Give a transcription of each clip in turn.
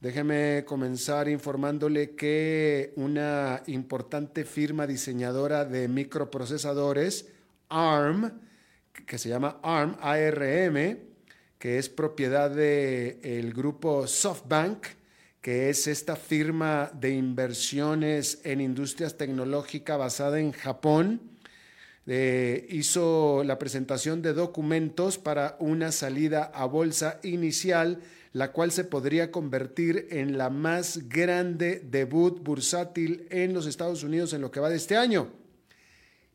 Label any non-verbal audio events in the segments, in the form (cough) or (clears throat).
Déjeme comenzar informándole que una importante firma diseñadora de microprocesadores, ARM, que se llama ARM, ARM, que es propiedad del grupo SoftBank, que es esta firma de inversiones en industrias tecnológicas basada en Japón, eh, hizo la presentación de documentos para una salida a bolsa inicial la cual se podría convertir en la más grande debut bursátil en los Estados Unidos en lo que va de este año,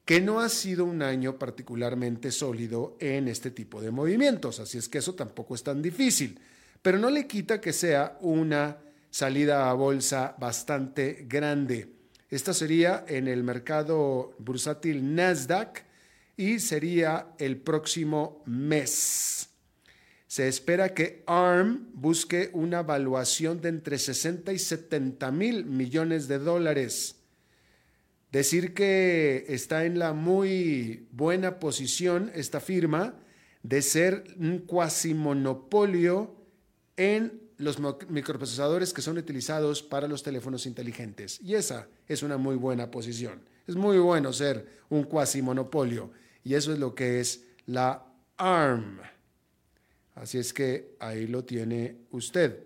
que no ha sido un año particularmente sólido en este tipo de movimientos, así es que eso tampoco es tan difícil, pero no le quita que sea una salida a bolsa bastante grande. Esta sería en el mercado bursátil Nasdaq y sería el próximo mes. Se espera que ARM busque una valuación de entre 60 y 70 mil millones de dólares. Decir que está en la muy buena posición esta firma de ser un cuasimonopolio en los microprocesadores que son utilizados para los teléfonos inteligentes. Y esa es una muy buena posición. Es muy bueno ser un cuasimonopolio. Y eso es lo que es la ARM. Así es que ahí lo tiene usted.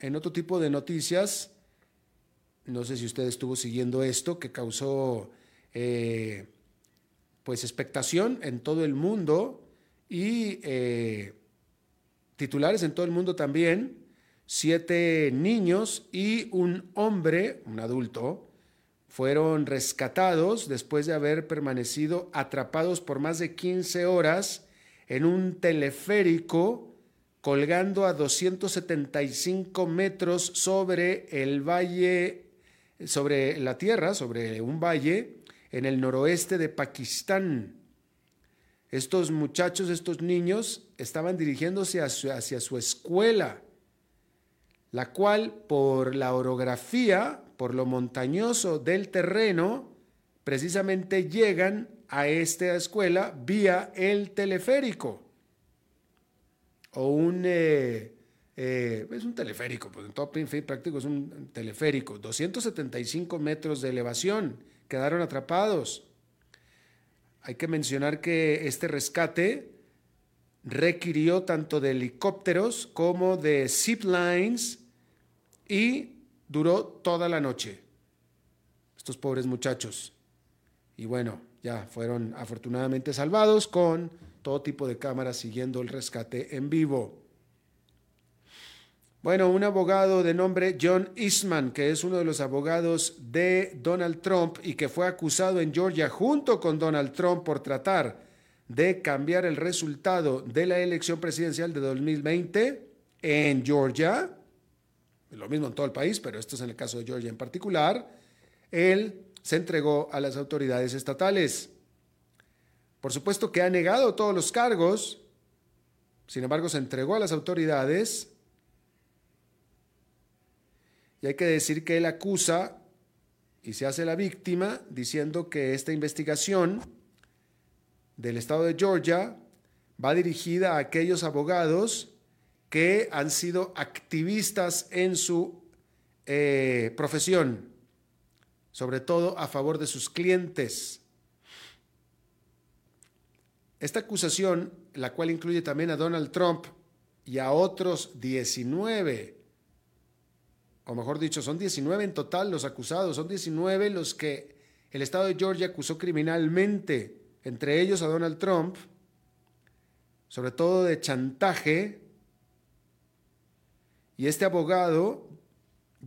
en otro tipo de noticias, no sé si usted estuvo siguiendo esto, que causó eh, pues expectación en todo el mundo y eh, titulares en todo el mundo también. Siete niños y un hombre, un adulto, fueron rescatados después de haber permanecido atrapados por más de 15 horas en un teleférico colgando a 275 metros sobre el valle, sobre la tierra, sobre un valle en el noroeste de Pakistán. Estos muchachos, estos niños, estaban dirigiéndose hacia, su escuela, la cual por la orografía por lo montañoso del terreno, precisamente llegan a esta escuela vía el teleférico. O un eh, eh, es un teleférico, pues en todo fin práctico es un teleférico, 275 metros de elevación, quedaron atrapados. Hay que mencionar que este rescate requirió tanto de helicópteros como de zip lines y duró toda la noche. Estos pobres muchachos. Y bueno, ya fueron afortunadamente salvados con todo tipo de cámaras siguiendo el rescate en vivo. Bueno, un abogado de nombre John Eastman, que es uno de los abogados de Donald Trump y que fue acusado en Georgia junto con Donald Trump por tratar de cambiar el resultado de la elección presidencial de 2020 en Georgia, lo mismo en todo el país, pero esto es en el caso de Georgia en particular, él se entregó a las autoridades estatales. Por supuesto que ha negado todos los cargos, sin embargo se entregó a las autoridades y hay que decir que él acusa y se hace la víctima diciendo que esta investigación del estado de Georgia va dirigida a aquellos abogados que han sido activistas en su eh, profesión, sobre todo a favor de sus clientes. Esta acusación, la cual incluye también a Donald Trump y a otros 19 o mejor dicho, son 19 en total los acusados, son 19 los que el Estado de Georgia acusó criminalmente, entre ellos a Donald Trump, sobre todo de chantaje. Y este abogado,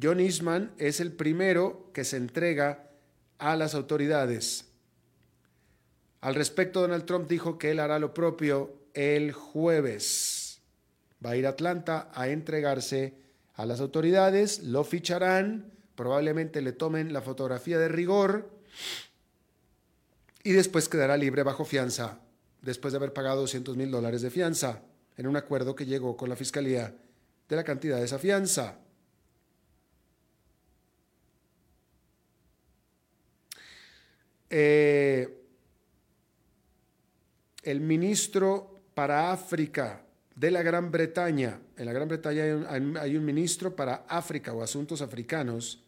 John Eastman, es el primero que se entrega a las autoridades. Al respecto, Donald Trump dijo que él hará lo propio el jueves. Va a ir a Atlanta a entregarse a las autoridades, lo ficharán, probablemente le tomen la fotografía de rigor y después quedará libre bajo fianza, después de haber pagado 200 mil dólares de fianza, en un acuerdo que llegó con la fiscalía de la cantidad de esa fianza. Eh, el ministro para África de la Gran Bretaña. En la Gran Bretaña hay un, ministro para África o asuntos africanos,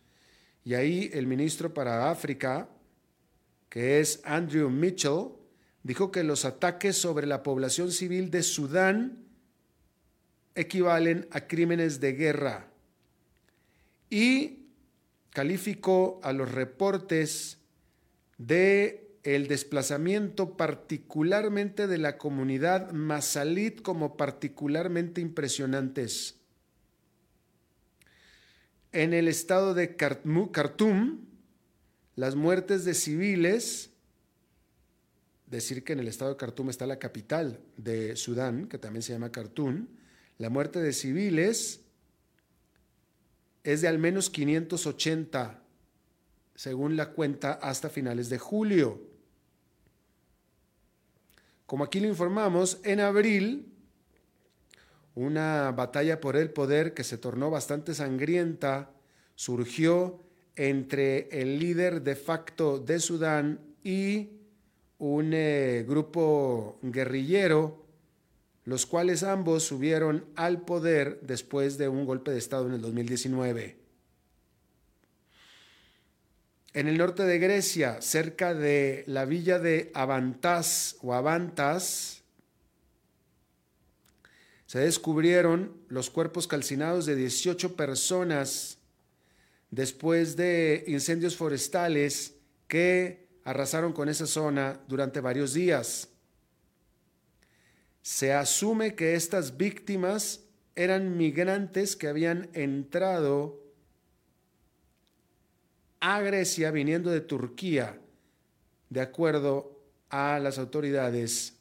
y ahí el ministro para África, que es Andrew Mitchell, dijo que los ataques sobre la población civil de Sudán equivalen a crímenes de guerra y calificó a los reportes de el desplazamiento particularmente de la comunidad masalit como particularmente impresionantes. En el estado de Khartoum, las muertes de civiles, decir que en el estado de Khartoum está la capital de Sudán, que también se llama Khartoum, la muerte de civiles es de al menos 580, según la cuenta, hasta finales de julio. Como aquí lo informamos, en abril, una batalla por el poder que se tornó bastante sangrienta surgió entre el líder de facto de Sudán y un eh, grupo guerrillero, los cuales ambos subieron al poder después de un golpe de Estado en el 2019. En el norte de Grecia, cerca de la villa de Avantas o Avantas, se descubrieron los cuerpos calcinados de 18 personas después de incendios forestales que arrasaron con esa zona durante varios días. Se asume que estas víctimas eran migrantes que habían entrado a Grecia viniendo de Turquía, de acuerdo a las autoridades,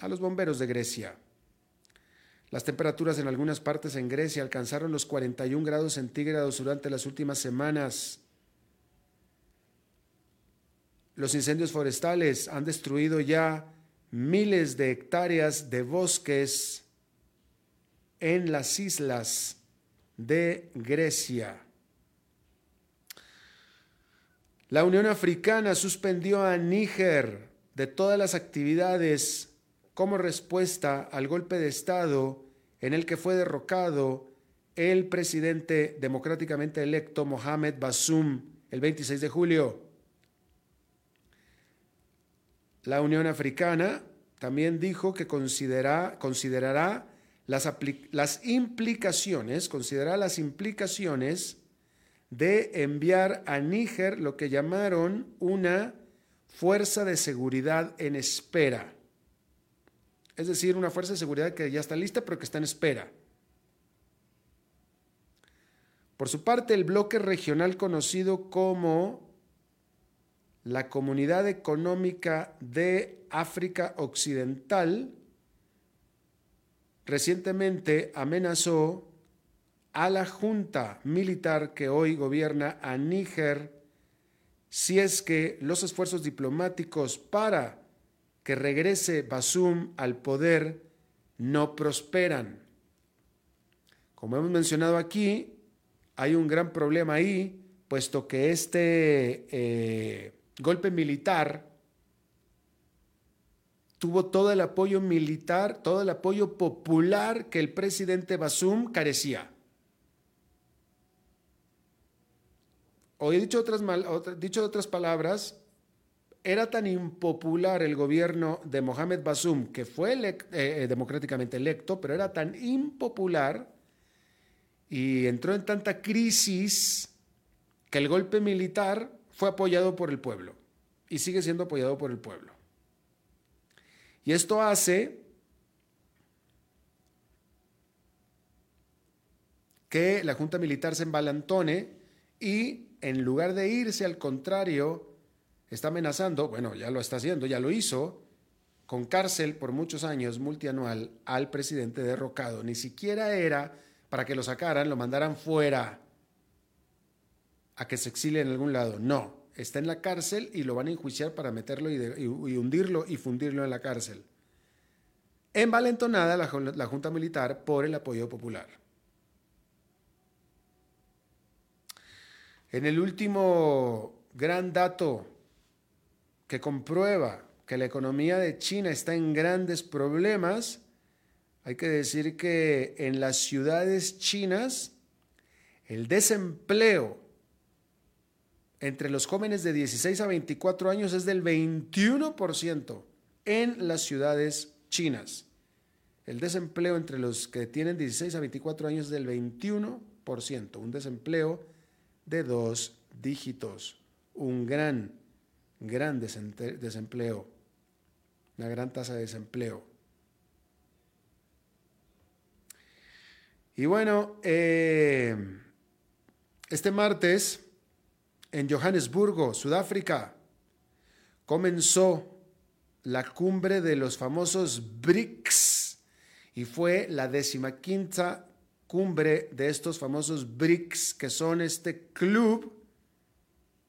a los bomberos de Grecia. Las temperaturas en algunas partes en Grecia alcanzaron los 41 grados centígrados durante las últimas semanas. Los incendios forestales han destruido ya miles de hectáreas de bosques en las islas de Grecia. La Unión Africana suspendió a Níger de todas las actividades como respuesta al golpe de Estado en el que fue derrocado el presidente democráticamente electo Mohamed Bassoum el 26 de julio. La Unión Africana también dijo que considera, considerará las, las implicaciones, considerará las implicaciones de enviar a Níger lo que llamaron una fuerza de seguridad en espera. Es decir, una fuerza de seguridad que ya está lista, pero que está en espera. Por su parte, el bloque regional conocido como la Comunidad Económica de África Occidental recientemente amenazó a la junta militar que hoy gobierna a Níger si es que los esfuerzos diplomáticos para que regrese Basum al poder no prosperan. Como hemos mencionado aquí, hay un gran problema ahí, puesto que este eh, golpe militar tuvo todo el apoyo militar, todo el apoyo popular que el presidente Basum carecía. O he dicho otras, mal, dicho otras palabras, era tan impopular el gobierno de Mohamed Basum, que fue eh, eh, democráticamente electo, pero era tan impopular y entró en tanta crisis que el golpe militar fue apoyado por el pueblo y sigue siendo apoyado por el pueblo. Y esto hace que la Junta Militar se embalantone y en lugar de irse al contrario, está amenazando, bueno, ya lo está haciendo, ya lo hizo, con cárcel por muchos años multianual al presidente derrocado. Ni siquiera era para que lo sacaran, lo mandaran fuera a que se exilie en algún lado. No, está en la cárcel y lo van a enjuiciar para meterlo y, hundirlo y fundirlo en la cárcel. Envalentonada la, la Junta Militar por el apoyo popular. En el último gran dato que comprueba que la economía de China está en grandes problemas, hay que decir que en las ciudades chinas el desempleo entre los jóvenes de 16 a 24 años es del 21% en las ciudades chinas. El desempleo entre los que tienen 16 a 24 años es del 21%, un desempleo de dos dígitos, un gran gran desempleo, una gran tasa de desempleo. Y bueno, eh, este martes en Johannesburgo, Sudáfrica, comenzó la cumbre de los famosos BRICS y fue la decimaquinta cumbre de estos famosos BRICS, que son este club.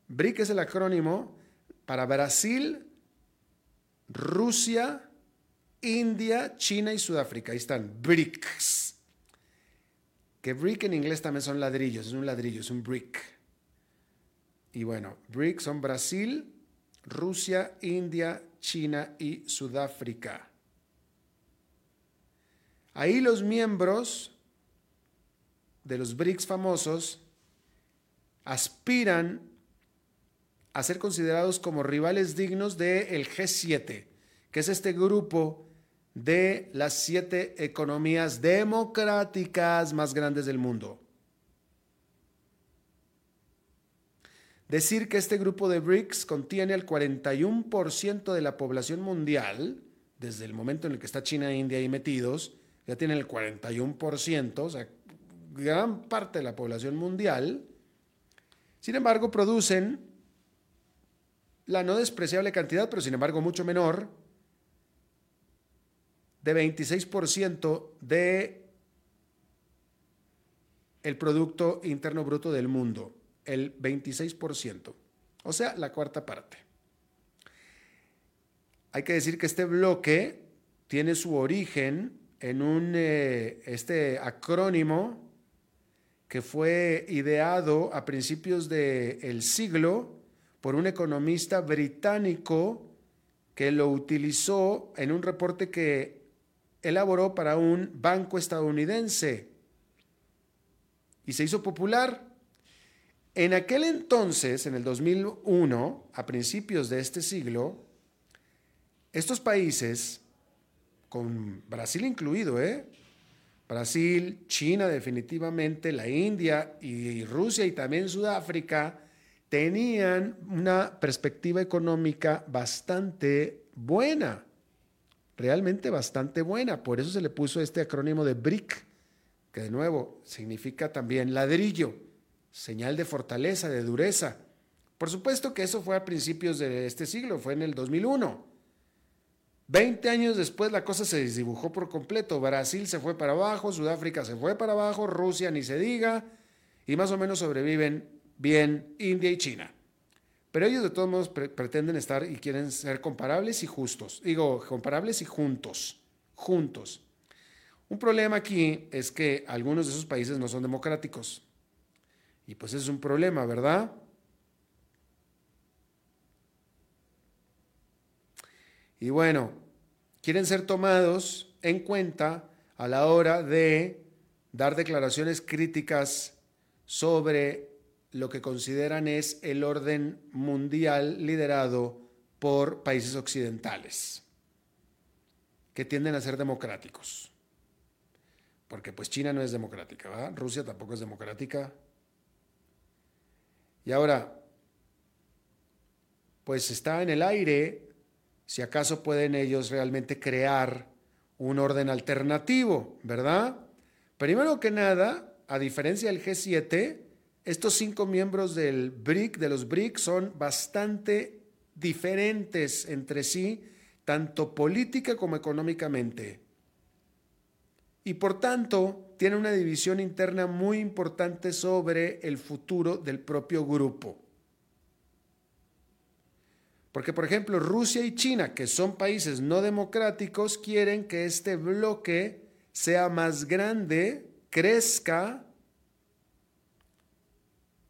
BRIC es el acrónimo para Brasil, Rusia, India, China y Sudáfrica. Ahí están, BRICS. Que brick en inglés también son ladrillos, es un ladrillo, es un brick. Y bueno, BRICS son Brasil, Rusia, India, China y Sudáfrica. Ahí los miembros de los BRICS famosos aspiran a ser considerados como rivales dignos del G7, que es este grupo de las siete economías democráticas más grandes del mundo. Decir que este grupo de BRICS contiene el 41% de la población mundial, desde el momento en el que está China e India ahí metidos, ya tienen el 41%, o sea, gran parte de la población mundial. Sin embargo, producen la no despreciable cantidad, pero sin embargo mucho menor, de 26% de el Producto Interno Bruto del mundo, el 26%, o sea, la cuarta parte. Hay que decir que este bloque tiene su origen en un eh, este acrónimo que fue ideado a principios del siglo por un economista británico que lo utilizó en un reporte que elaboró para un banco estadounidense y se hizo popular. En aquel entonces, en el 2001, a principios de este siglo, estos países, con Brasil incluido, ¿eh? Brasil, China definitivamente, la India y Rusia y también Sudáfrica, tenían una perspectiva económica bastante buena, realmente bastante buena. Por eso se le puso este acrónimo de BRIC, que de nuevo significa también ladrillo, señal de fortaleza, de dureza. Por supuesto que eso fue a principios de este siglo, fue en el 2001. Veinte años después la cosa se desdibujó por completo. Brasil se fue para abajo, Sudáfrica se fue para abajo, Rusia ni se diga, y más o menos sobreviven bien India y China. Pero ellos de todos modos pretenden estar y quieren ser comparables y justos. Digo, comparables y juntos, juntos. Un problema aquí es que algunos de esos países no son democráticos. Y pues es un problema, ¿verdad? Y bueno, quieren ser tomados en cuenta a la hora de dar declaraciones críticas sobre lo que consideran es el orden mundial liderado por países occidentales, que tienden a ser democráticos. Porque pues China no es democrática, ¿verdad? Rusia tampoco es democrática. Y ahora, pues está en el aire si acaso pueden ellos realmente crear un orden alternativo, ¿verdad? Primero que nada, a diferencia del G7, estos cinco miembros del BRIC, de los BRIC, son bastante diferentes entre sí, tanto política como económicamente. Y por tanto, tiene una división interna muy importante sobre el futuro del propio grupo. Porque, por ejemplo, Rusia y China, que son países no democráticos, quieren que este bloque sea más grande, crezca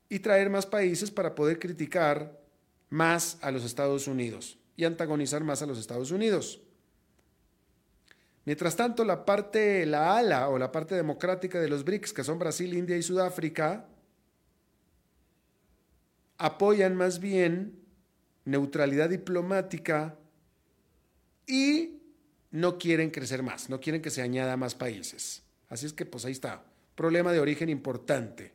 y traer más países para poder criticar más a los Estados Unidos y antagonizar más a los Estados Unidos. Mientras tanto, la parte, la ala o la parte democrática de los BRICS, que son Brasil, India y Sudáfrica, apoyan más bien neutralidad diplomática y no quieren crecer más, no quieren que se añada más países. Así es que pues ahí está, problema de origen importante.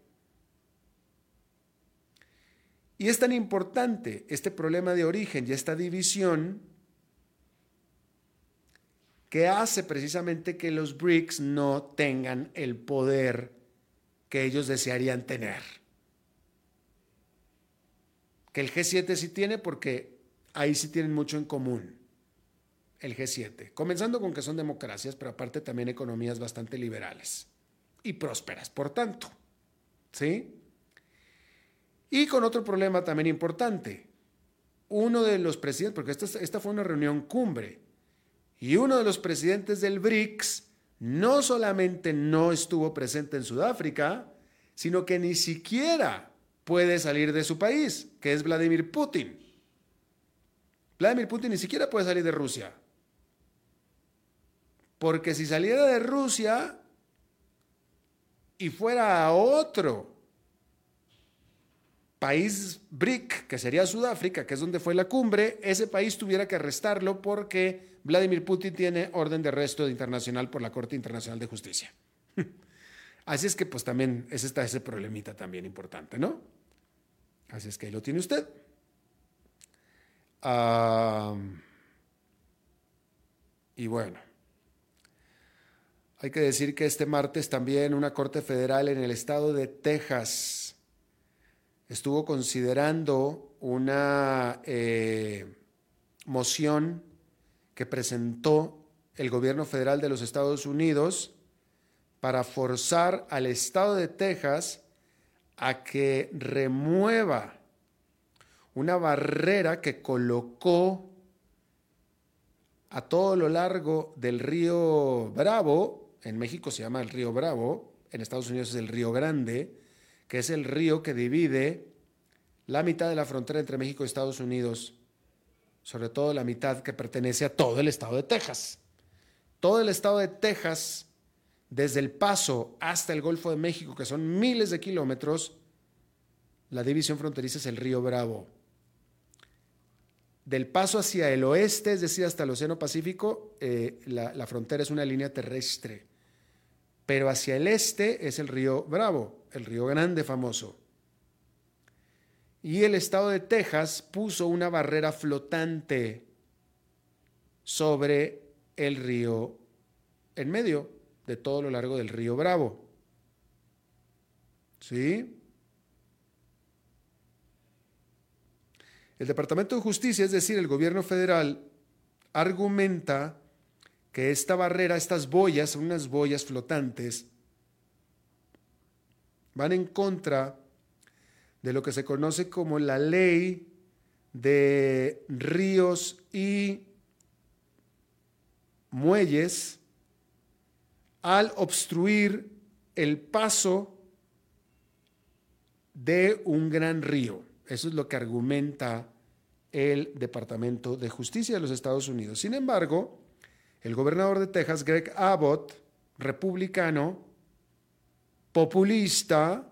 Y es tan importante este problema de origen y esta división que hace precisamente que los BRICS no tengan el poder que ellos desearían tener que el G7 sí tiene porque ahí sí tienen mucho en común el G7, comenzando con que son democracias, pero aparte también economías bastante liberales y prósperas, por tanto. ¿Sí? Y con otro problema también importante. Uno de los presidentes, porque esta, esta fue una reunión cumbre, y uno de los presidentes del BRICS no solamente no estuvo presente en Sudáfrica, sino que ni siquiera puede salir de su país, que es Vladimir Putin. Vladimir Putin ni siquiera puede salir de Rusia. Porque si saliera de Rusia y fuera a otro país BRIC, que sería Sudáfrica, que es donde fue la cumbre, ese país tuviera que arrestarlo porque Vladimir Putin tiene orden de arresto internacional por la Corte Internacional de Justicia. (laughs) Así es que pues también es está ese problemita también importante, ¿no? Así es que ahí lo tiene usted. y bueno, hay que decir que este martes también una Corte Federal en el estado de Texas estuvo considerando una eh, moción que presentó el gobierno federal de los Estados Unidos para forzar al estado de Texas a que remueva una barrera que colocó a todo lo largo del río Bravo, en México se llama el río Bravo, en Estados Unidos es el río Grande, que es el río que divide la mitad de la frontera entre México y Estados Unidos, sobre todo la mitad que pertenece a todo el estado de Texas todo el estado de Texas, desde El Paso hasta el Golfo de México, que son miles de kilómetros, la división fronteriza es el río Bravo. Del paso hacia el oeste, es decir, hasta el Océano Pacífico, eh, la, la frontera es una línea terrestre. Pero hacia el este es el río Bravo, el río Grande famoso. Y el estado de Texas puso una barrera flotante sobre el río en medio de todo lo largo del río Bravo. ¿Sí? El Departamento de Justicia, es decir, el gobierno federal, argumenta que esta barrera, estas boyas, unas boyas flotantes, van en contra de lo que se conoce como la ley de ríos y muelles al obstruir el paso de un gran río. Eso es lo que argumenta el Departamento de Justicia de los Estados Unidos. Sin embargo, el gobernador de Texas, Greg Abbott, republicano, populista,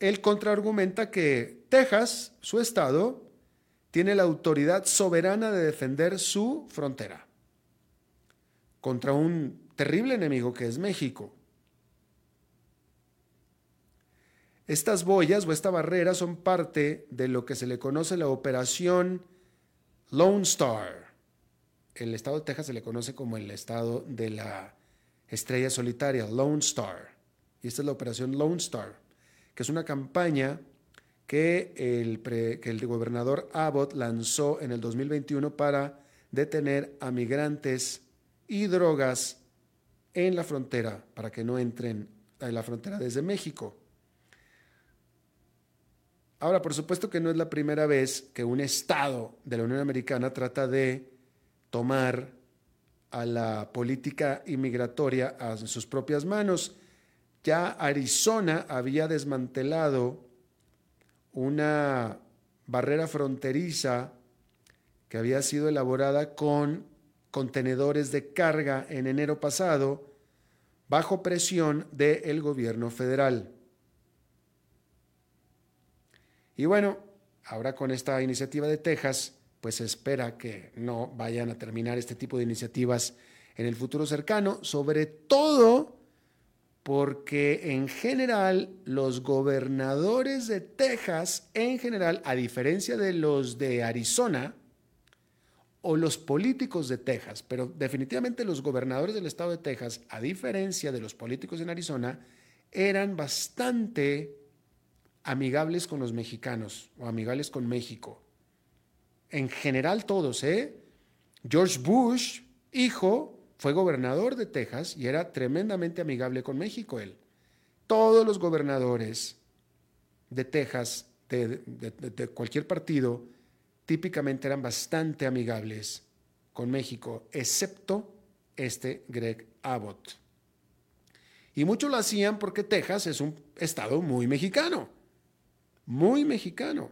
él contraargumenta que Texas, su estado, tiene la autoridad soberana de defender su frontera contra un terrible enemigo que es México. Estas boyas o esta barrera son parte de lo que se le conoce la operación Lone Star. El estado de Texas se le conoce como el estado de la estrella solitaria, Lone Star. Y esta es la operación Lone Star, que es una campaña que el, que el gobernador Abbott lanzó en el 2021 para detener a migrantes y drogas en la frontera, para que no entren en la frontera desde México. Ahora, por supuesto que no es la primera vez que un Estado de la Unión Americana trata de tomar a la política inmigratoria a sus propias manos. Ya Arizona había desmantelado una barrera fronteriza que había sido elaborada con contenedores de carga en enero pasado bajo presión del gobierno federal. Y bueno, ahora con esta iniciativa de Texas, pues se espera que no vayan a terminar este tipo de iniciativas en el futuro cercano, sobre todo porque en general los gobernadores de Texas, en general, a diferencia de los de Arizona, o los políticos de Texas, pero definitivamente los gobernadores del estado de Texas, a diferencia de los políticos en Arizona, eran bastante amigables con los mexicanos o amigables con México. En general todos, ¿eh? George Bush, hijo, fue gobernador de Texas y era tremendamente amigable con México él. Todos los gobernadores de Texas, de, cualquier partido, típicamente eran bastante amigables con México, excepto este Greg Abbott. Y muchos lo hacían porque Texas es un estado muy mexicano muy mexicano.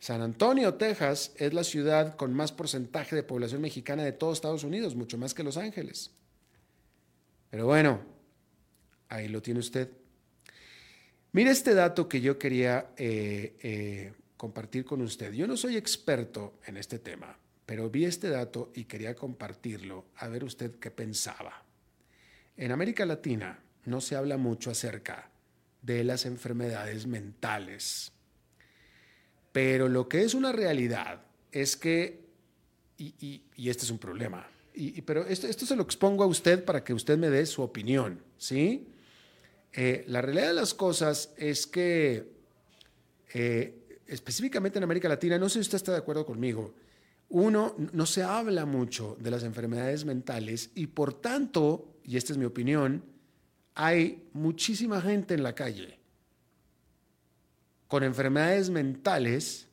San Antonio, Texas, es la ciudad con más porcentaje de población mexicana de todos Estados Unidos, mucho más que Los Ángeles. Pero bueno, ahí lo tiene usted. Mire este dato que yo quería eh, eh, compartir con usted. Yo no soy experto en este tema, pero vi este dato y quería compartirlo, a ver usted qué pensaba. En América Latina no se habla mucho acerca de las enfermedades mentales. Pero lo que es una realidad es que, y, este es un problema, y, pero esto, esto, se lo expongo a usted para que usted me dé su opinión, ¿sí? Eh, la realidad de las cosas es que, eh, específicamente en América Latina, no sé si usted está de acuerdo conmigo, uno, no se habla mucho de las enfermedades mentales y por tanto, y esta es mi opinión, hay muchísima gente en la calle con enfermedades mentales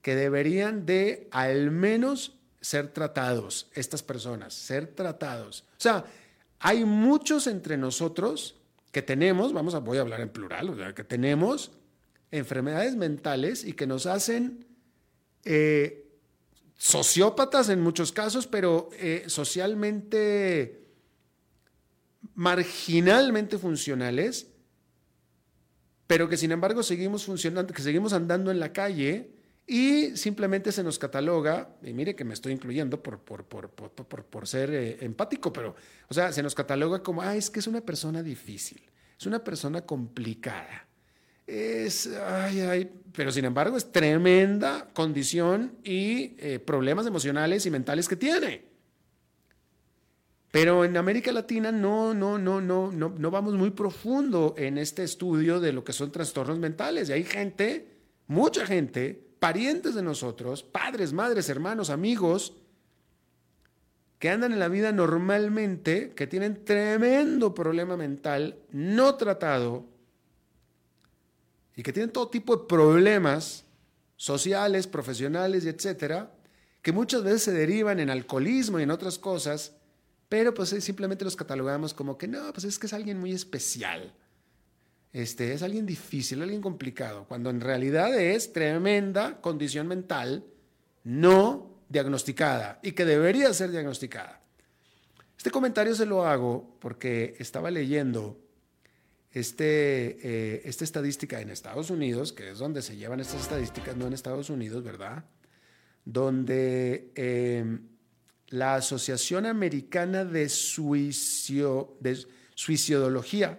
que deberían de al menos ser tratados, estas personas, ser tratados. O sea, hay muchos entre nosotros que tenemos, vamos a, voy a hablar en plural, que tenemos enfermedades mentales y que nos hacen eh, sociópatas en muchos casos, pero eh, socialmente, marginalmente funcionales, pero que sin embargo seguimos funcionando, que seguimos andando en la calle y simplemente se nos cataloga, y mire que me estoy incluyendo por, por, por, por ser eh, empático, pero, o sea, se nos cataloga como, ah, es que es una persona difícil, es una persona complicada, es, ay, ay, pero sin embargo es tremenda condición y eh, problemas emocionales y mentales que tiene. Pero en América Latina no, no, no, no, no, no vamos muy profundo en este estudio de lo que son trastornos mentales. Y hay gente, mucha gente, parientes de nosotros, padres, madres, hermanos, amigos, que andan en la vida normalmente, que tienen tremendo problema mental no tratado y que tienen todo tipo de problemas sociales, profesionales y etcétera, que muchas veces se derivan en alcoholismo y en otras cosas, pero pues simplemente los catalogamos como que no, pues es que es alguien muy especial. Este, es alguien difícil, alguien complicado, cuando en realidad es tremenda condición mental no diagnosticada y que debería ser diagnosticada. Este comentario se lo hago porque estaba leyendo este, eh, esta estadística en Estados Unidos, que es donde se llevan estas estadísticas, no en Estados Unidos, ¿verdad? Donde em, la Asociación Americana de, Suicio, de Suicidología,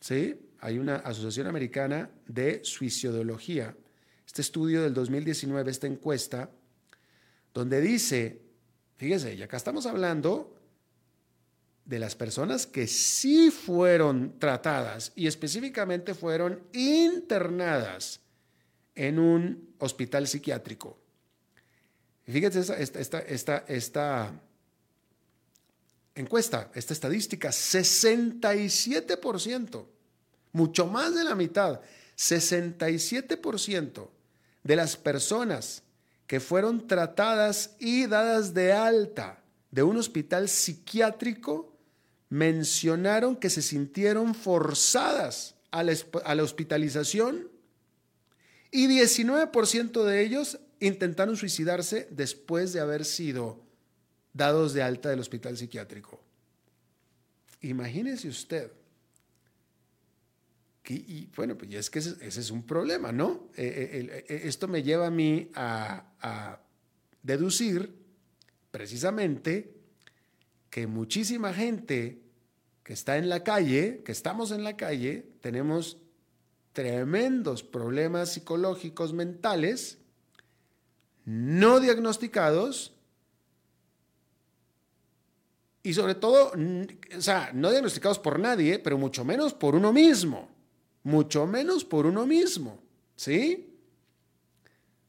¿sí? Hay una Asociación Americana de Suicidología, este estudio del 2019, esta encuesta, donde dice, fíjese, y acá estamos hablando de las personas que sí fueron tratadas y específicamente fueron internadas en un hospital psiquiátrico. Fíjense esta, esta, esta, encuesta, esta estadística, 67%, mucho más de la mitad, 67% de las personas que fueron tratadas y dadas de alta de un hospital psiquiátrico mencionaron que se sintieron forzadas a la, hospitalización y 19% de ellos intentaron suicidarse después de haber sido dados de alta del hospital psiquiátrico. Imagínese usted. y bueno, pues es que ese, es un problema, ¿no? Eh, eh, eh, esto me lleva a mí a deducir precisamente que muchísima gente que está en la calle, que estamos en la calle, tenemos tremendos problemas psicológicos mentales no diagnosticados y sobre todo, o sea, no diagnosticados por nadie, pero mucho menos por uno mismo, mucho menos por uno mismo, ¿sí?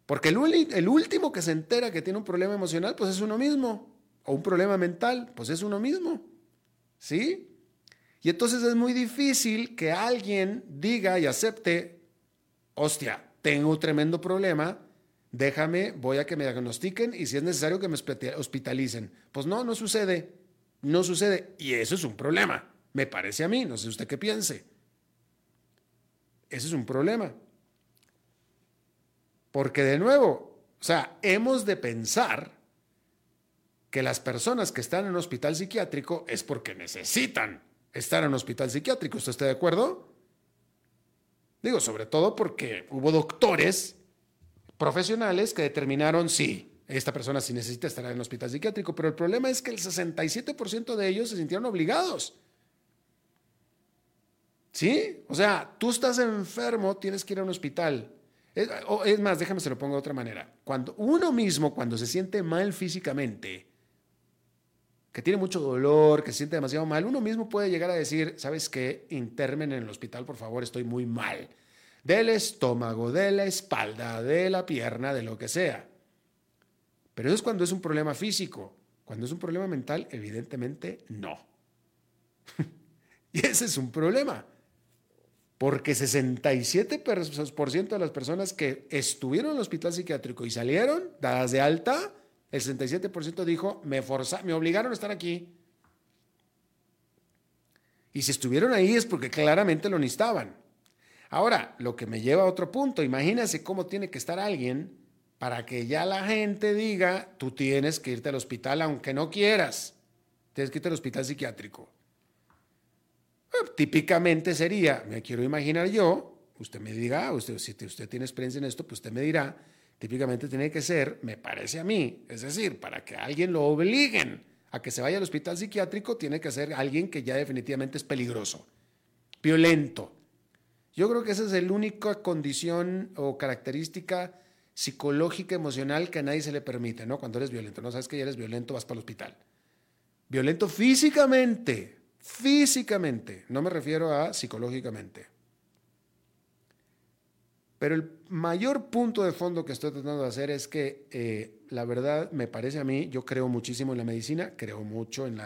Porque el, el último que se entera que tiene un problema emocional, pues es uno mismo o un problema mental, pues es uno mismo. ¿Sí? Y entonces es muy difícil que alguien diga y acepte, hostia, tengo un tremendo problema, déjame, voy a que me diagnostiquen y si es necesario que me hospitalicen. Pues no, no sucede, no sucede. Y eso es un problema, me parece a mí, no sé usted qué piense. Ese es un problema. Porque de nuevo, o sea, hemos de pensar que las personas que están en un hospital psiquiátrico es porque necesitan estar en un hospital psiquiátrico. ¿Usted está de acuerdo? Digo, sobre todo porque hubo doctores profesionales que determinaron, sí, esta persona sí necesita estar en un hospital psiquiátrico, pero el problema es que el 67% de ellos se sintieron obligados. ¿Sí? O sea, tú estás enfermo, tienes que ir a un hospital. Es, es más, déjame se lo pongo de otra manera. Cuando uno mismo, cuando se siente mal físicamente, que tiene mucho dolor, que se siente demasiado mal, uno mismo puede llegar a decir, ¿sabes qué? Intermen en el hospital, por favor, estoy muy mal. Del estómago, de la espalda, de la pierna, de lo que sea. Pero eso es cuando es un problema físico. Cuando es un problema mental, evidentemente no. (laughs) y ese es un problema. Porque 67% de las personas que estuvieron en el hospital psiquiátrico y salieron dadas de alta, el 67% dijo, me, forza, me obligaron a estar aquí. Y si estuvieron ahí es porque claramente lo necesitaban. Ahora, lo que me lleva a otro punto, imagínense cómo tiene que estar alguien para que ya la gente diga, tú tienes que irte al hospital aunque no quieras. Tienes que irte al hospital psiquiátrico. Eh, típicamente sería, me quiero imaginar yo, usted me diga, ah, usted, si usted tiene experiencia en esto, pues usted me dirá, típicamente tiene que ser, me parece a mí, es decir, para que alguien lo obliguen a que se vaya al hospital psiquiátrico, tiene que ser alguien que ya definitivamente es peligroso, violento. Yo creo que esa es la única condición o característica psicológica, emocional que a nadie se le permite, ¿no? Cuando eres violento, no sabes que ya eres violento, vas para el hospital. Violento físicamente, físicamente, no me refiero a psicológicamente. Pero el mayor punto de fondo que estoy tratando de hacer es que eh, la verdad me parece a mí, yo creo muchísimo en la medicina, creo mucho en,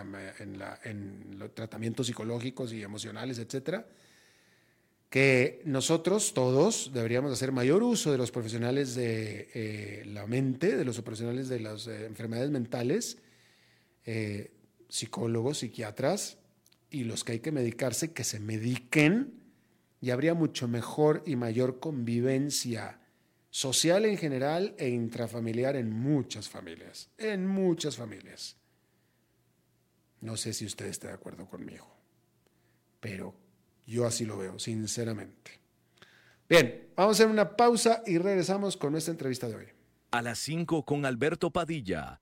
en, los tratamientos psicológicos y emocionales, etcétera, que nosotros todos deberíamos hacer mayor uso de los profesionales de eh, la mente, de los profesionales de las eh, enfermedades mentales, psicólogos, psiquiatras, y los que hay que medicarse, que se mediquen y habría mucho mejor y mayor convivencia social en general e intrafamiliar en muchas familias, en muchas familias. No sé si usted está de acuerdo conmigo, pero yo así lo veo, sinceramente. Bien, vamos a hacer una pausa y regresamos con nuestra entrevista de hoy. A las 5 con Alberto Padilla,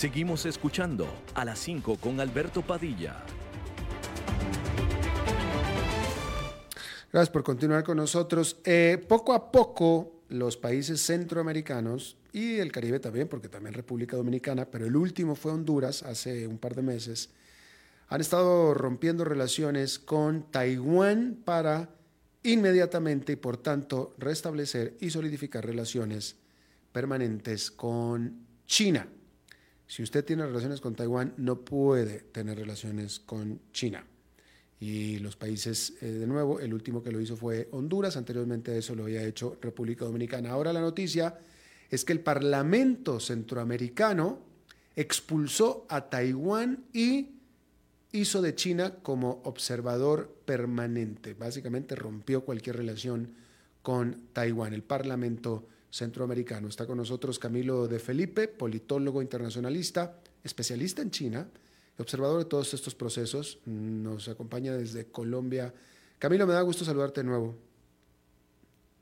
Seguimos escuchando a las 5 con Alberto Padilla. Gracias por continuar con nosotros. Eh, poco a poco, los países centroamericanos y el Caribe también, porque también República Dominicana, pero el último fue Honduras hace un par de meses, han estado rompiendo relaciones con Taiwán para inmediatamente y por tanto restablecer y solidificar relaciones permanentes con China. Si usted tiene relaciones con Taiwán, no puede tener relaciones con China y los países, eh, de nuevo, el último que lo hizo fue Honduras, anteriormente eso lo había hecho República Dominicana. Ahora la noticia es que el Parlamento Centroamericano expulsó a Taiwán y hizo de China como observador permanente. Básicamente rompió cualquier relación con Taiwán. El Parlamento Centroamericano. Está con nosotros Camilo de Felipe, politólogo internacionalista, especialista en China observador de todos estos procesos. Nos acompaña desde Colombia. Camilo, me da gusto saludarte de nuevo.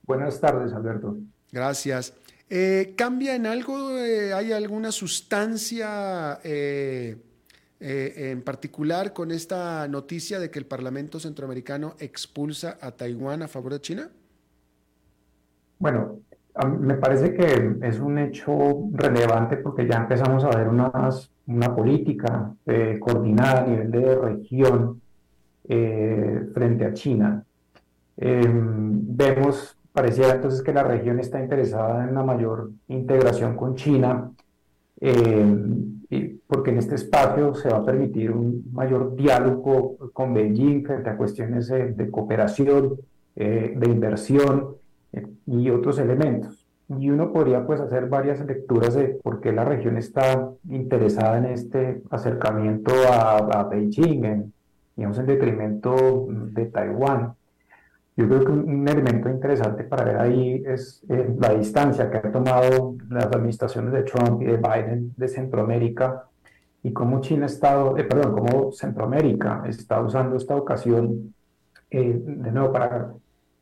Buenas tardes, Alberto. Gracias. Eh, ¿Cambia en algo? Eh, ¿Hay alguna sustancia eh, en particular con esta noticia de que el Parlamento Centroamericano expulsa a Taiwán a favor de China? Bueno, me parece que es un hecho relevante porque ya empezamos a ver unas una política eh, coordinada a nivel de región eh, frente a China. Em, vemos, pareciera entonces que la región está interesada en una mayor integración con China, em, porque en este espacio se va a permitir un mayor diálogo con Beijing frente a cuestiones de cooperación, eh, de inversión y otros elementos. y uno podría pues hacer varias lecturas de por qué la región está interesada en este acercamiento a, Beijing, en, digamos en detrimento de Taiwán. Yo creo que un, elemento interesante para ver ahí es eh, la distancia que han tomado las administraciones de Trump y de Biden de Centroamérica y cómo China estado, eh, perdón, cómo Centroamérica está usando esta ocasión eh, de nuevo para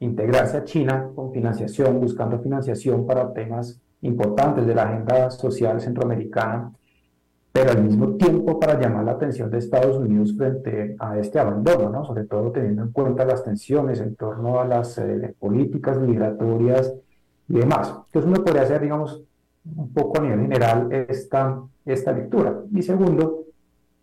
integrarse a China con financiación, buscando financiación para temas importantes de la agenda social centroamericana, pero al mismo tiempo para llamar la atención de Estados Unidos frente a este abandono, ¿no? sobre todo teniendo en cuenta las tensiones en torno a las eh, políticas migratorias y demás. Entonces uno podría hacer, digamos, un poco a nivel general esta, esta lectura. Y segundo,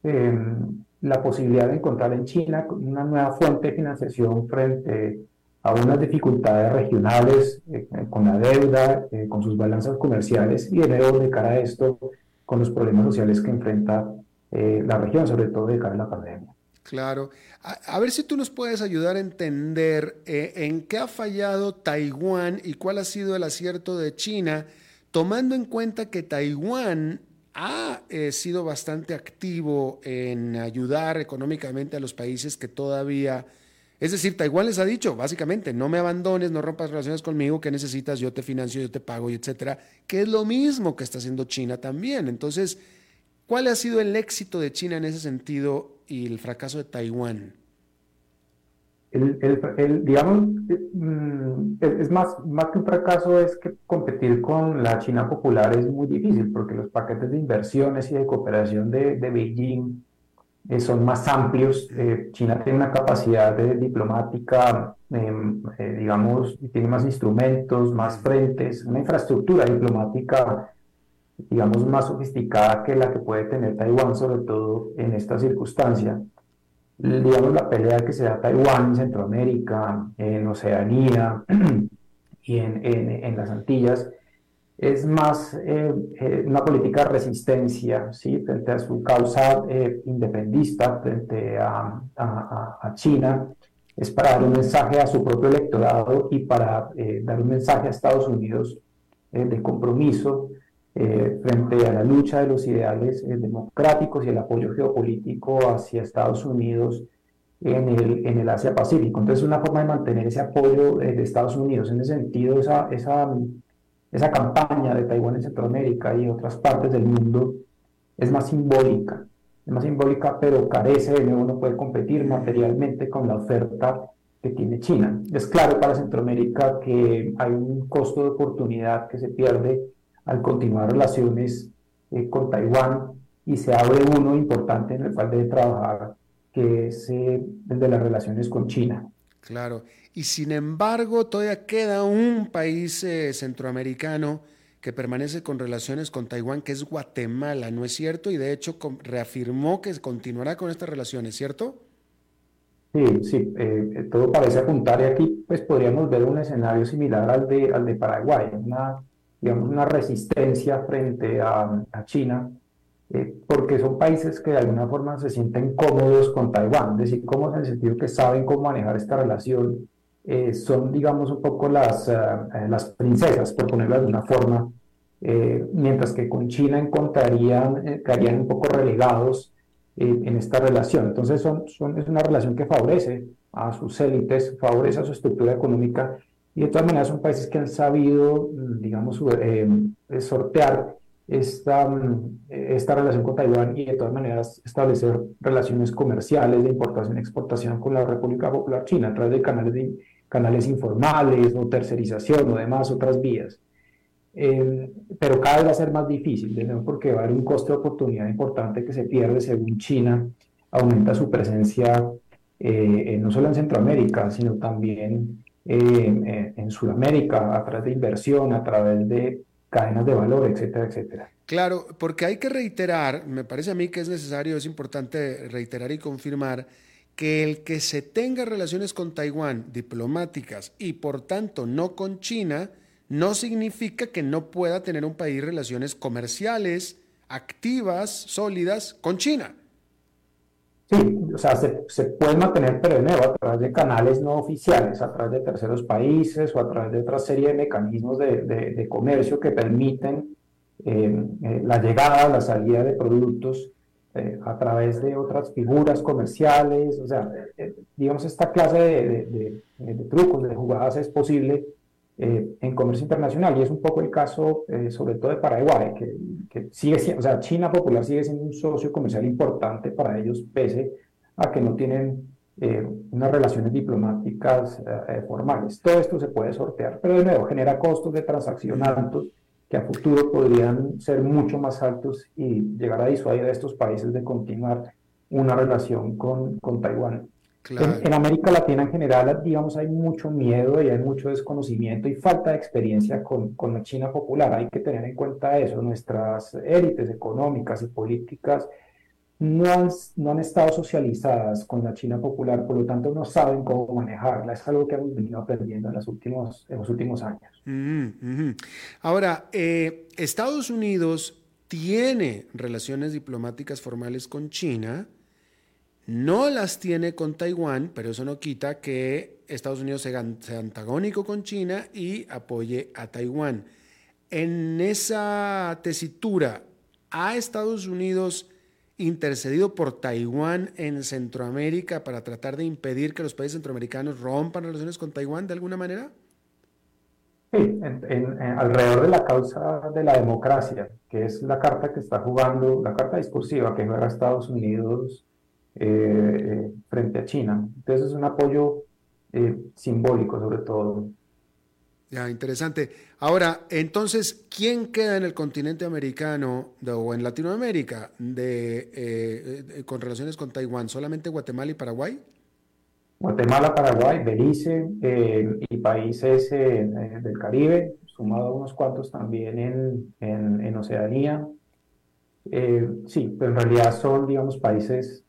em, la posibilidad de encontrar en China una nueva fuente de financiación frente a unas dificultades regionales eh, con la deuda, eh, con sus balanzas comerciales y de nuevo de cara a esto con los problemas sociales que enfrenta eh, la región, sobre todo de cara a la pandemia. Claro. A, ver si tú nos puedes ayudar a entender en qué ha fallado Taiwán y cuál ha sido el acierto de China, tomando en cuenta que Taiwán ha sido bastante activo en ayudar económicamente a los países que todavía es decir, Taiwán les ha dicho, básicamente, no me abandones, no rompas relaciones conmigo, ¿qué necesitas? Yo te financio, yo te pago, y etcétera, que es lo mismo que está haciendo China también. Entonces, ¿cuál ha sido el éxito de China en ese sentido y el fracaso de Taiwán? El, digamos, mm, es más, más que un fracaso, es que competir con la China popular es muy difícil, porque los paquetes de inversiones y de cooperación de Beijing eh, son más amplios. Eh, China tiene una capacidad de diplomática, em, eh, digamos, tiene más instrumentos, más frentes, una infraestructura diplomática, digamos, más sofisticada que la que puede tener Taiwán, sobre todo en esta circunstancia. Digamos, la pelea que se da Taiwán en Centroamérica, en Oceanía (clears throat) y en, en, en las Antillas, es más eh, eh, una política de resistencia ¿sí? frente a su causa eh, independista, frente a, China, es para dar un mensaje a su propio electorado y para dar un mensaje a Estados Unidos de compromiso frente a la lucha de los ideales democráticos y el apoyo geopolítico hacia Estados Unidos en el, en el Asia-Pacífico. Entonces, una forma de mantener ese apoyo de Estados Unidos en ese sentido, esa, esa esa campaña de Taiwán en Centroamérica y otras partes del mundo es más simbólica, es más simbólica, pero carece de nuevo, no puede competir materialmente con la oferta que tiene China. Es claro para Centroamérica que hay un costo de oportunidad que se pierde al continuar relaciones eh, con Taiwán y se abre uno importante en el cual debe trabajar, que es eh, el de las relaciones con China. Claro. Y sin embargo, todavía queda un país eh, centroamericano que permanece con relaciones con Taiwán, que es Guatemala, ¿no es cierto? Y de hecho reafirmó que continuará con estas relaciones, ¿cierto? Sí, sí, eh, todo parece apuntar y aquí pues podríamos ver un escenario similar al de, al de Paraguay, una, digamos, una resistencia frente a, a China eh, porque son países que de alguna forma se sienten cómodos con Taiwán, es decir, cómodos en el sentido que saben cómo manejar esta relación, eh, son, digamos, un poco las, eh, las princesas, por ponerlo de alguna forma, mientras que con China encontrarían, quedarían un poco relegados en esta relación. Entonces, son, son, es una relación que favorece a sus élites, favorece a su estructura económica, y de todas maneras son países que han sabido, digamos, sortear esta, esta relación con Taiwán y de todas maneras establecer relaciones comerciales de importación y exportación con la República Popular China a través de canales, canales informales o tercerización o demás otras vías. Em, pero cada vez va a ser más difícil, porque va a haber un coste de oportunidad importante que se pierde según China aumenta su presencia eh, no solo en Centroamérica, sino también eh, en Sudamérica a través de inversión, a través de cadenas de valor, etcétera, etcétera. Claro, porque hay que reiterar, me parece a mí que es necesario, es importante reiterar y confirmar que el que se tenga relaciones con Taiwán diplomáticas y por tanto no con China, no significa que no pueda tener un país relaciones comerciales activas, sólidas con China. Sí, o sea, se, se puede mantener, pero de nuevo, a través de canales no oficiales, a través de terceros países o a través de otra serie de mecanismos de, de, comercio que permiten eh, eh, la llegada, la salida de productos eh, a través de otras figuras comerciales, o sea, digamos, esta clase de, de, trucos, de jugadas es posible en comercio internacional y es un poco el caso sobre todo de Paraguay, que, que sigue siendo, o sea, China Popular sigue siendo un socio comercial importante para ellos, pese a que no tienen unas relaciones diplomáticas formales. Todo esto se puede sortear, pero de nuevo genera costos de transacción altos que a futuro podrían ser mucho más altos y llegar a disuadir a estos países de continuar una relación con, con Taiwán. En, América Latina en general, digamos, hay mucho miedo y hay mucho desconocimiento y falta de experiencia con, con la China popular. Hay que tener en cuenta eso. Nuestras élites económicas y políticas no han, no han estado socializadas con la China popular, por lo tanto no saben cómo manejarla. Es algo que hemos venido aprendiendo en los últimos, en los últimos años. Ahora, eh, Estados Unidos tiene relaciones diplomáticas formales con China, no las tiene con Taiwán, pero eso no quita que Estados Unidos sea, antagónico con China y apoye a Taiwán. En esa tesitura, ¿a Estados Unidos intercedido por Taiwán en Centroamérica para tratar de impedir que los países centroamericanos rompan relaciones con Taiwán de alguna manera? Sí, alrededor de la causa de la democracia, que es la carta que está jugando, la carta discursiva que juega Estados Unidos eh, frente a China. Entonces es un apoyo eh, simbólico sobre todo. Ya, interesante. Ahora, entonces, ¿quién queda en el continente americano o en Latinoamérica de, eh, con relaciones con Taiwán? ¿Solamente Guatemala y Paraguay? Guatemala, Paraguay, Belice eh, y países del Caribe, sumado unos cuantos también en, en, Oceanía. sí, pero en realidad son, digamos, países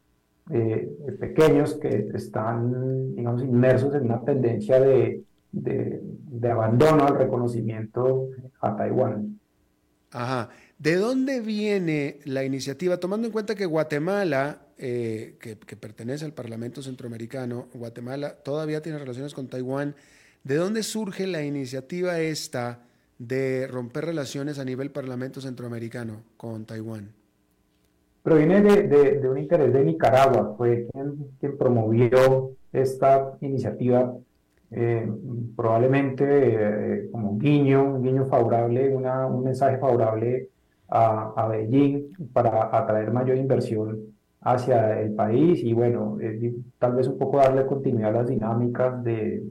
pequeños que están, digamos, inmersos en una tendencia de de, abandono al reconocimiento a Taiwán. Ajá. ¿De dónde viene la iniciativa? Tomando en cuenta que Guatemala, eh, que, pertenece al Parlamento Centroamericano, Guatemala todavía tiene relaciones con Taiwán, ¿de dónde surge la iniciativa esta de romper relaciones a nivel Parlamento Centroamericano con Taiwán? Proviene de, un interés de Nicaragua, fue quien, quien promovió esta iniciativa eh, probablemente eh, como un guiño, un guiño favorable, una, un mensaje favorable a, a, Beijing para atraer mayor inversión hacia el país y bueno, eh, tal vez un poco darle continuidad a las dinámicas de,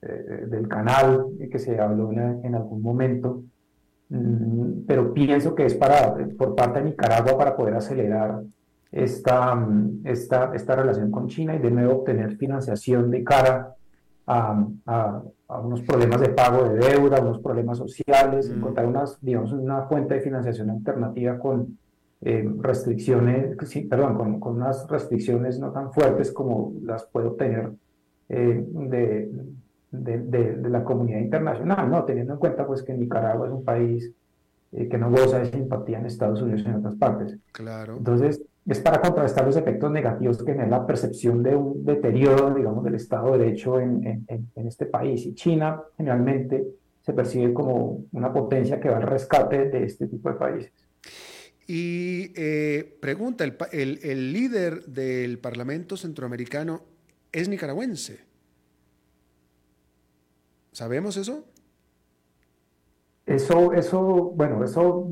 del canal que se habló en, algún momento, pero pienso que es para, por parte de Nicaragua para poder acelerar esta, esta, esta relación con China y de nuevo obtener financiación de cara a, unos problemas de pago de deuda, unos problemas sociales, mm. encontrar unas, digamos, una fuente de financiación alternativa con eh, restricciones, sí, perdón, con, con, unas restricciones no tan fuertes como las puede obtener eh, de, de, de, la comunidad internacional, ¿no? Teniendo en cuenta pues que Nicaragua es un país eh, que no goza de simpatía en Estados Unidos y en otras partes. Claro. Entonces, es para contrarrestar los efectos negativos que genera la percepción de un deterioro, digamos, del Estado de Derecho en, en, este país. Y China generalmente se percibe como una potencia que va al rescate de este tipo de países. Y eh, pregunta, el, el, el, líder del Parlamento Centroamericano es nicaragüense. ¿Sabemos eso? Eso, eso, bueno, eso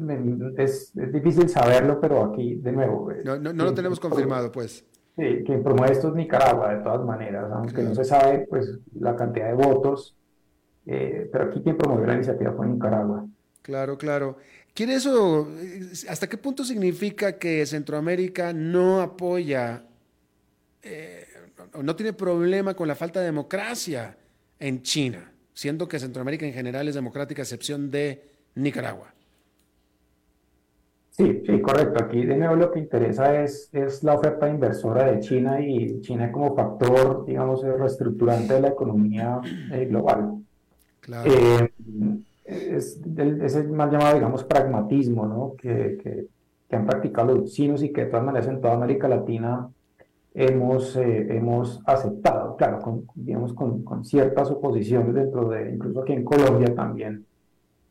es, difícil saberlo, pero aquí, de nuevo. Eh, no, no, lo tenemos confirmado, pues. Sí, quien promueve esto es Nicaragua, de todas maneras, aunque no se sabe, pues, la cantidad de votos, eh, pero aquí quien promovió la iniciativa fue Nicaragua. Claro, claro. ¿Quiere eso, hasta qué punto significa que Centroamérica no apoya, eh, no tiene problema con la falta de democracia en China? Siendo que Centroamérica en general es democrática, a excepción de Nicaragua. Sí, sí, correcto. Aquí de nuevo lo que interesa es, es la oferta inversora de China y China como factor, digamos, reestructurante de la economía eh, global. Claro. Eh, es, es, el mal llamado, digamos, pragmatismo, ¿no? Que, que, que han practicado los chinos y que de todas maneras en toda América Latina hemos, eh, hemos aceptado, claro, con, digamos, con, con, ciertas oposiciones dentro de, incluso aquí en Colombia también,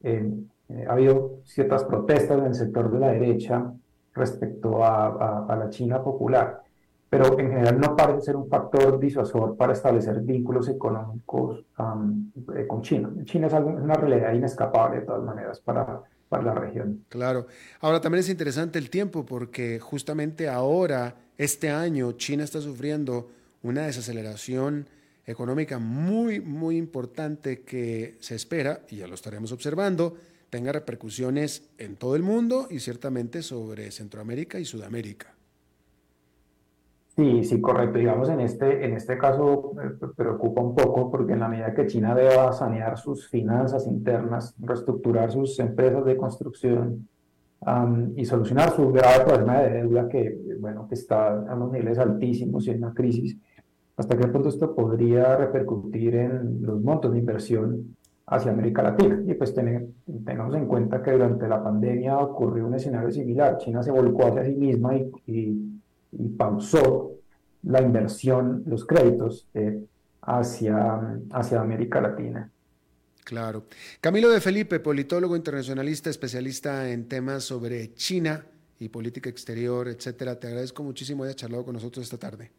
eh, eh, ha habido ciertas protestas en el sector de la derecha respecto a, a, la China popular, pero en general no parece ser un factor disuasor para establecer vínculos económicos con China. China es, algo, es una realidad inescapable de todas maneras para, para la región. Claro. Ahora también es interesante el tiempo porque justamente ahora este año China está sufriendo una desaceleración económica muy, muy importante que se espera, y ya lo estaremos observando, tenga repercusiones en todo el mundo y ciertamente sobre Centroamérica y Sudamérica. Sí, sí, correcto. Digamos, en este, en este caso eh, preocupa un poco porque en la medida que China deba sanear sus finanzas internas, reestructurar sus empresas de construcción, y solucionar su grave problema de deuda que, bueno, que está a unos niveles altísimos y en una crisis, hasta qué punto esto podría repercutir en los montos de inversión hacia América Latina. Y pues tengamos en cuenta que durante la pandemia ocurrió un escenario similar. China se volcó hacia sí misma y, y, pausó la inversión, los créditos eh, hacia, hacia América Latina. Claro. Camilo de Felipe, politólogo internacionalista, especialista en temas sobre China y política exterior, etcétera. Te agradezco muchísimo haber charlado con nosotros esta tarde.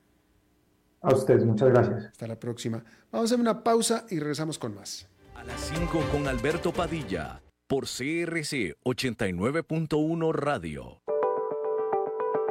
A ustedes, muchas gracias. Hasta la próxima. Vamos a hacer una pausa y regresamos con más. A las 5 con Alberto Padilla, por CRC 89.1 Radio.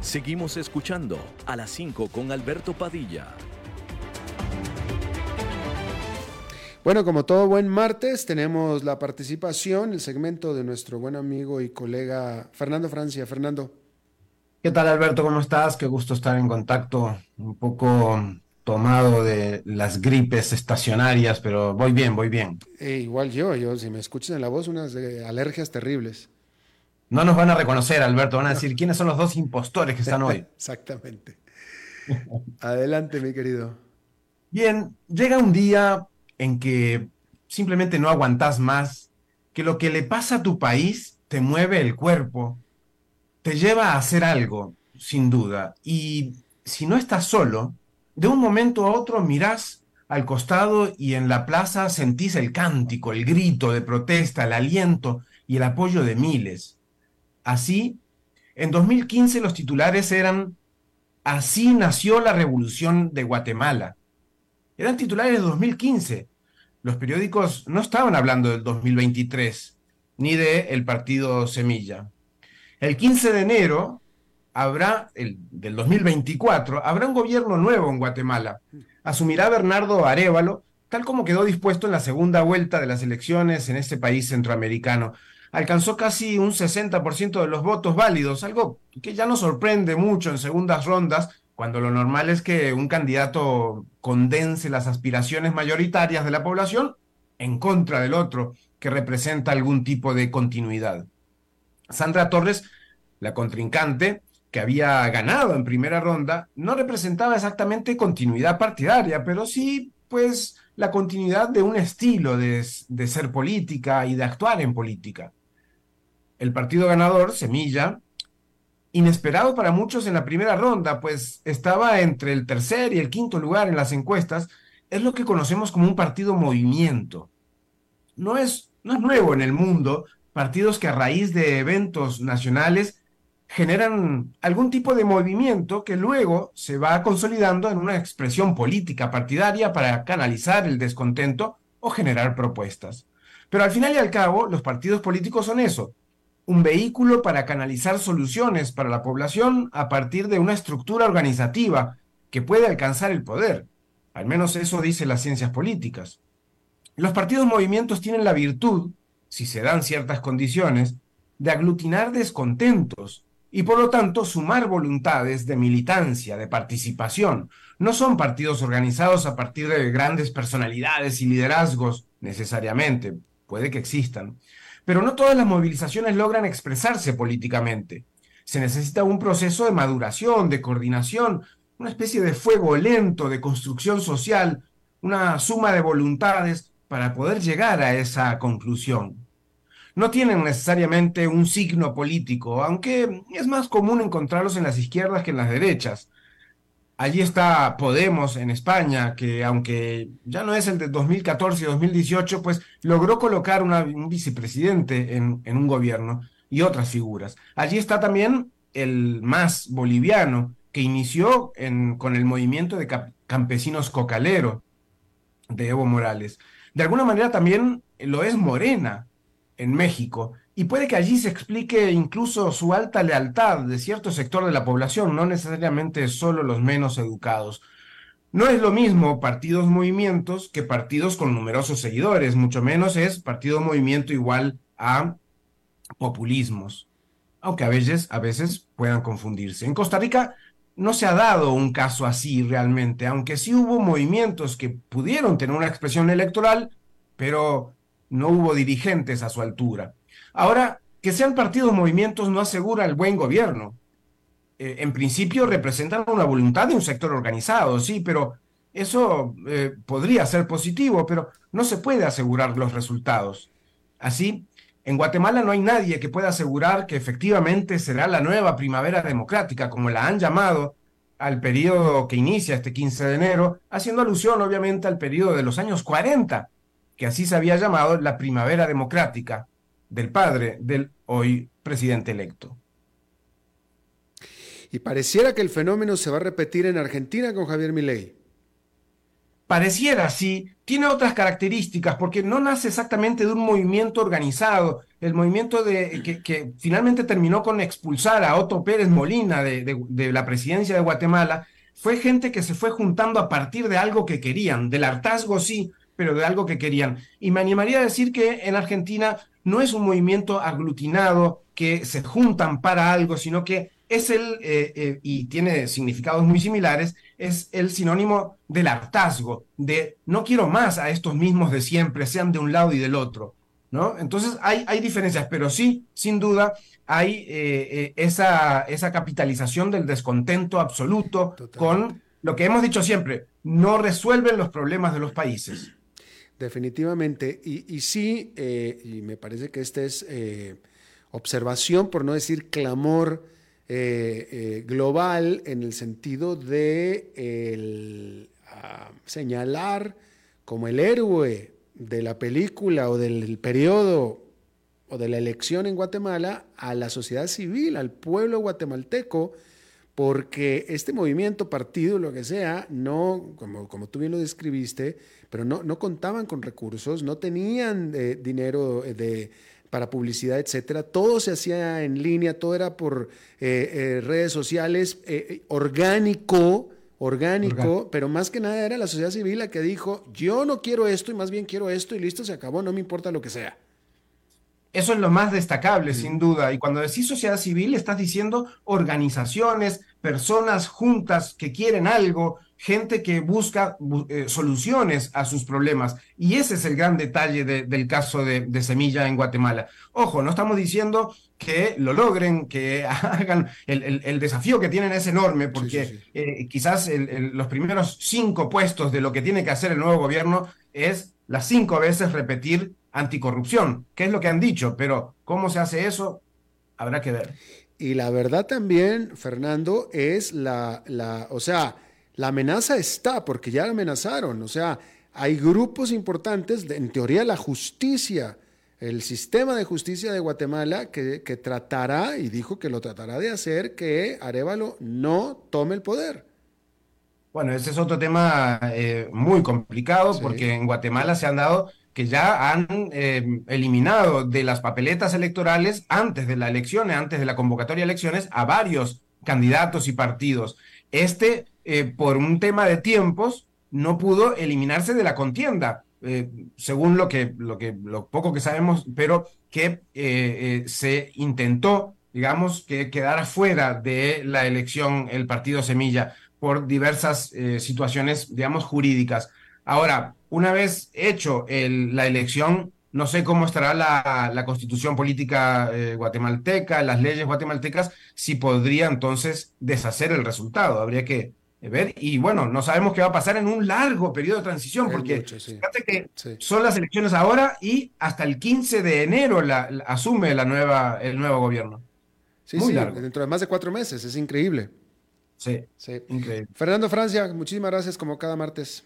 Seguimos escuchando a las 5 con Alberto Padilla. Bueno, como todo buen martes, tenemos la participación, el segmento de nuestro buen amigo y colega Fernando Francia. Fernando. ¿Qué tal, Alberto? ¿Cómo estás? Qué gusto estar en contacto. Un poco tomado de las gripes estacionarias, pero voy bien, voy bien. Eh, igual yo, yo, si me escuchas en la voz, unas alergias terribles. No nos van a reconocer, Alberto, van a decir quiénes son los dos impostores que están hoy. (laughs) Exactamente. Adelante, mi querido. Bien, llega un día en que simplemente no aguantas más, que lo que le pasa a tu país te mueve el cuerpo, te lleva a hacer algo, sin duda. Y si no estás solo, de un momento a otro mirás al costado y en la plaza sentís el cántico, el grito de protesta, el aliento y el apoyo de miles. Así, en 2015 los titulares eran Así nació la revolución de Guatemala. Eran titulares de 2015. Los periódicos no estaban hablando del 2023 ni de el partido Semilla. El 15 de enero habrá, el, del 2024, habrá un gobierno nuevo en Guatemala. Asumirá Bernardo Arevalo, tal como quedó dispuesto en la segunda vuelta de las elecciones en este país centroamericano alcanzó casi un 60% de los votos válidos, algo que ya no sorprende mucho en segundas rondas, cuando lo normal es que un candidato condense las aspiraciones mayoritarias de la población en contra del otro, que representa algún tipo de continuidad. Sandra Torres, la contrincante, que había ganado en primera ronda, no representaba exactamente continuidad partidaria, pero sí, pues, la continuidad de un estilo de, de ser política y de actuar en política el partido ganador, Semilla, inesperado para muchos en la primera ronda, pues estaba entre el tercer y el quinto lugar en las encuestas, es lo que conocemos como un partido movimiento. No es no es nuevo en el mundo, partidos que a raíz de eventos nacionales generan algún tipo de movimiento que luego se va consolidando en una expresión política partidaria para canalizar el descontento o generar propuestas. Pero al final y al cabo, los partidos políticos son eso, un vehículo para canalizar soluciones para la población a partir de una estructura organizativa que puede alcanzar el poder. Al menos eso dicen las ciencias políticas. Los partidos movimientos tienen la virtud, si se dan ciertas condiciones, de aglutinar descontentos y por lo tanto sumar voluntades de militancia, de participación. No son partidos organizados a partir de grandes personalidades y liderazgos necesariamente, puede que existan, pero no todas las movilizaciones logran expresarse políticamente. Se necesita un proceso de maduración, de coordinación, una especie de fuego lento, de construcción social, una suma de voluntades para poder llegar a esa conclusión no tienen necesariamente un signo político, aunque es más común encontrarlos en las izquierdas que en las derechas. Allí está Podemos en España, que aunque ya no es el de 2014 y 2018, pues logró colocar un vicepresidente en, un gobierno y otras figuras. Allí está también el más boliviano, que inició con el movimiento de campesinos cocalero de Evo Morales. De alguna manera también lo es Morena, en México, y puede que allí se explique incluso su alta lealtad de cierto sector de la población, no necesariamente solo los menos educados. No es lo mismo partidos movimientos que partidos con numerosos seguidores, mucho menos es partido movimiento igual a populismos, aunque a veces, a veces puedan confundirse. En Costa Rica no se ha dado un caso así realmente, aunque sí hubo movimientos que pudieron tener una expresión electoral, pero no hubo dirigentes a su altura. Ahora, que sean partidos movimientos no asegura el buen gobierno. Eh, en principio representan una voluntad de un sector organizado, sí, pero eso eh, podría ser positivo, pero no se puede asegurar los resultados. Así, en Guatemala no hay nadie que pueda asegurar que efectivamente será la nueva primavera democrática, como la han llamado al periodo que inicia este 15 de enero, haciendo alusión obviamente al periodo de los años 40, que así se había llamado la primavera democrática del padre del hoy presidente electo. Y pareciera que el fenómeno se va a repetir en Argentina con Javier Milei. Pareciera, sí, tiene otras características, porque no nace exactamente de un movimiento organizado. El movimiento de, que, finalmente terminó con expulsar a Otto Pérez Molina de la presidencia de Guatemala, fue gente que se fue juntando a partir de algo que querían, del hartazgo sí, pero de algo que querían. Y me animaría a decir que en Argentina no es un movimiento aglutinado que se juntan para algo, sino que es el, eh, eh, y tiene significados muy similares, es el sinónimo del hartazgo, de no quiero más a estos mismos de siempre, sean de un lado y del otro. ¿no? Entonces hay, hay diferencias, pero sí, sin duda, hay eh, esa, esa capitalización del descontento absoluto con lo que hemos dicho siempre, no resuelven los problemas de los países. Definitivamente. Y, sí, eh, y me parece que esta es eh, observación, por no decir clamor eh, global, en el sentido de ah, señalar como el héroe de la película o del periodo o de la elección en Guatemala a la sociedad civil, al pueblo guatemalteco, porque este movimiento, partido, lo que sea, no, como, como tú bien lo describiste, pero no, no contaban con recursos, no tenían eh, dinero eh, de, para publicidad, etcétera. Todo se hacía en línea, todo era por eh, redes sociales, orgánico, orgánico, pero más que nada era la sociedad civil la que dijo, yo no quiero esto y más bien quiero esto y listo, se acabó, no me importa lo que sea. Eso es lo más destacable, sin duda. Y cuando decís sociedad civil, estás diciendo organizaciones, personas juntas que quieren algo, gente que busca eh, soluciones a sus problemas. Y ese es el gran detalle del caso de, Semilla en Guatemala. Ojo, no estamos diciendo que lo logren, que (laughs) hagan, el, desafío que tienen es enorme, porque eh, quizás los primeros cinco puestos de lo que tiene que hacer el nuevo gobierno es las cinco veces repetir anticorrupción, que es lo que han dicho, pero cómo se hace eso, habrá que ver. Y la verdad también, Fernando, es la, la, o sea, la amenaza está, porque ya amenazaron, o sea, hay grupos importantes, en teoría la justicia el sistema de justicia de Guatemala que, tratará, y dijo que lo tratará de hacer, que Arevalo no tome el poder. Bueno, ese es otro tema eh, muy complicado porque en Guatemala se han dado que ya han eh, eliminado de las papeletas electorales antes de la elección, antes de la convocatoria de elecciones, a varios candidatos y partidos. Este, eh, por un tema de tiempos, no pudo eliminarse de la contienda, eh, según lo que, lo que, lo poco que sabemos, pero que se intentó, digamos, que quedara fuera de la elección el partido Semilla por diversas situaciones, digamos, jurídicas. Ahora, una vez hecho la elección, no sé cómo estará la, constitución política eh, guatemalteca, las leyes guatemaltecas, si podría entonces deshacer el resultado. Habría que ver. Y bueno, no sabemos qué va a pasar en un largo periodo de transición, porque fíjate que son las elecciones ahora y hasta el 15 de enero la, asume la nueva, el nuevo gobierno. Sí, Muy sí, largo. dentro de más de cuatro meses, es increíble. Sí, sí, increíble. Fernando Francia, muchísimas gracias como cada martes.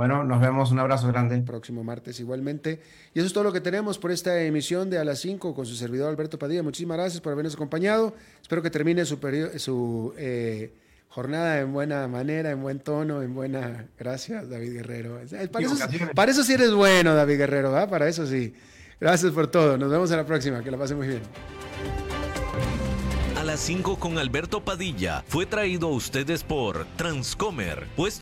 Bueno, nos vemos, un abrazo grande. Próximo martes igualmente. Y eso es todo lo que tenemos por esta emisión de A las 5 con su servidor Alberto Padilla. Muchísimas gracias por habernos acompañado. Espero que termine su, su eh, jornada en buena manera, en buen tono, en buena... Gracias, David Guerrero. Para, eso, para eso, sí eres bueno, David Guerrero, ¿va? Para eso sí. Gracias por todo. Nos vemos en la próxima. Que la pasen muy bien. A las 5 con Alberto Padilla fue traído a ustedes por Transcomer, puesto